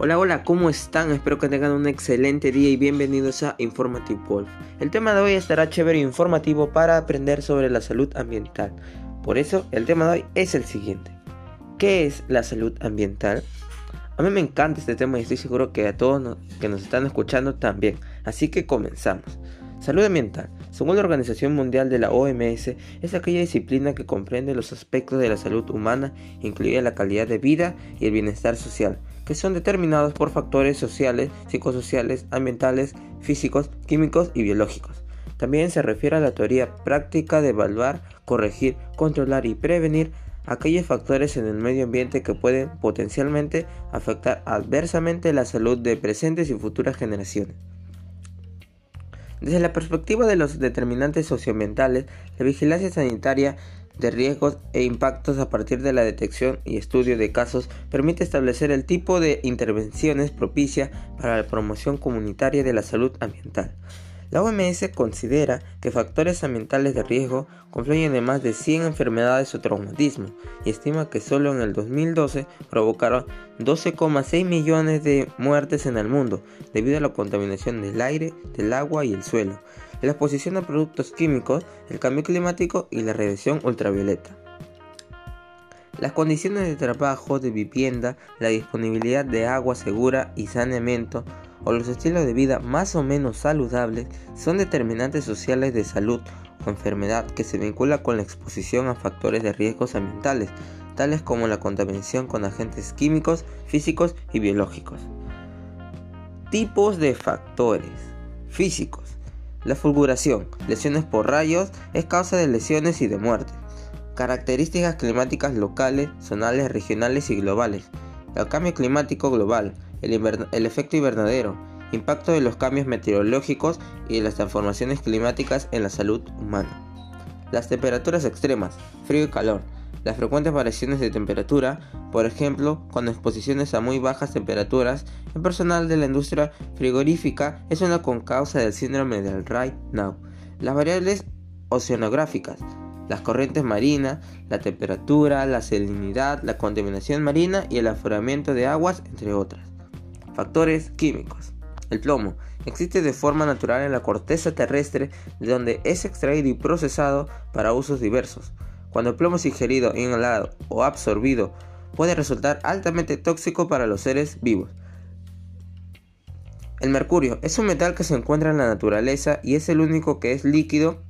Hola, hola, ¿cómo están? Espero que tengan un excelente día y bienvenidos a Informative Wolf. El tema de hoy estará chévere e informativo para aprender sobre la salud ambiental. Por eso, el tema de hoy es el siguiente. ¿Qué es la salud ambiental? A mí me encanta este tema y estoy seguro que a todos que nos están escuchando también. Así que comenzamos. Salud ambiental, según la Organización Mundial de la OMS, es aquella disciplina que comprende los aspectos de la salud humana, incluida la calidad de vida y el bienestar social, que son determinados por factores sociales, psicosociales, ambientales, físicos, químicos y biológicos. También se refiere a la teoría práctica de evaluar, corregir, controlar y prevenir aquellos factores en el medio ambiente que pueden potencialmente afectar adversamente la salud de presentes y futuras generaciones. Desde la perspectiva de los determinantes socioambientales, la vigilancia sanitaria de riesgos e impactos a partir de la detección y estudio de casos permite establecer el tipo de intervenciones propicia para la promoción comunitaria de la salud ambiental. La OMS considera que factores ambientales de riesgo confluyen en más de 100 enfermedades o traumatismos y estima que solo en el 2012 provocaron 12,6 millones de muertes en el mundo debido a la contaminación del aire, del agua y el suelo, la exposición a productos químicos, el cambio climático y la radiación ultravioleta. Las condiciones de trabajo, de vivienda, la disponibilidad de agua segura y saneamiento o los estilos de vida más o menos saludables son determinantes sociales de salud o enfermedad que se vincula con la exposición a factores de riesgos ambientales, tales como la contaminación con agentes químicos, físicos y biológicos. Tipos de factores físicos. La fulguración, lesiones por rayos, es causa de lesiones y de muerte. Características climáticas locales, zonales, regionales y globales. El cambio climático global, el, efecto invernadero, impacto de los cambios meteorológicos y de las transformaciones climáticas en la salud humana. Las temperaturas extremas, frío y calor, las frecuentes variaciones de temperatura, por ejemplo, con exposiciones a muy bajas temperaturas, en personal de la industria frigorífica es una concausa del síndrome del right now. Las variables oceanográficas, las corrientes marinas, la temperatura, la salinidad, la contaminación marina y el aforamiento de aguas, entre otras. Factores químicos. El plomo existe de forma natural en la corteza terrestre de donde es extraído y procesado para usos diversos. Cuando el plomo es ingerido, inhalado o absorbido, puede resultar altamente tóxico para los seres vivos. El mercurio es un metal que se encuentra en la naturaleza y es el único que es líquido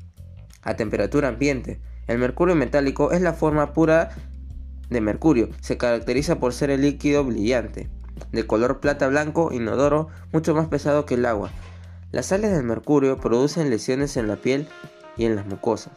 a temperatura ambiente. El mercurio metálico es la forma pura de mercurio. Se caracteriza por ser el líquido brillante de color plata blanco inodoro, mucho más pesado que el agua. Las sales del mercurio producen lesiones en la piel y en las mucosas.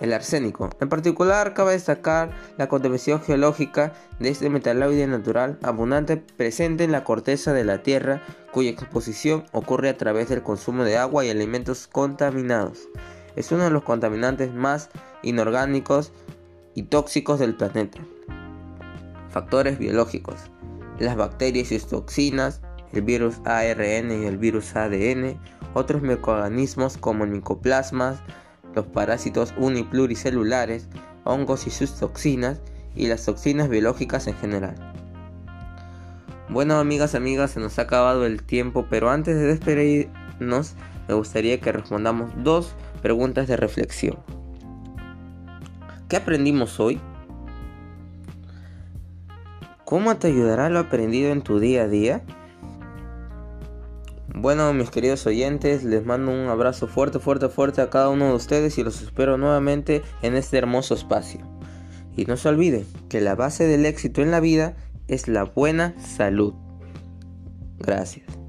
El arsénico. En particular, cabe destacar la contaminación geológica de este metaloide natural abundante presente en la corteza de la Tierra, cuya exposición ocurre a través del consumo de agua y alimentos contaminados. Es uno de los contaminantes más inorgánicos y tóxicos del planeta. Factores biológicos las bacterias y sus toxinas, el virus ARN y el virus ADN, otros microorganismos como el micoplasmas, los parásitos unipluricelulares, hongos y sus toxinas y las toxinas biológicas en general. Bueno, amigas, amigas, se nos ha acabado el tiempo, pero antes de despedirnos, me gustaría que respondamos dos preguntas de reflexión. ¿Qué aprendimos hoy? ¿Cómo te ayudará lo aprendido en tu día a día? Bueno, mis queridos oyentes, les mando un abrazo fuerte, fuerte, fuerte a cada uno de ustedes y los espero nuevamente en este hermoso espacio. Y no se olviden que la base del éxito en la vida es la buena salud. Gracias.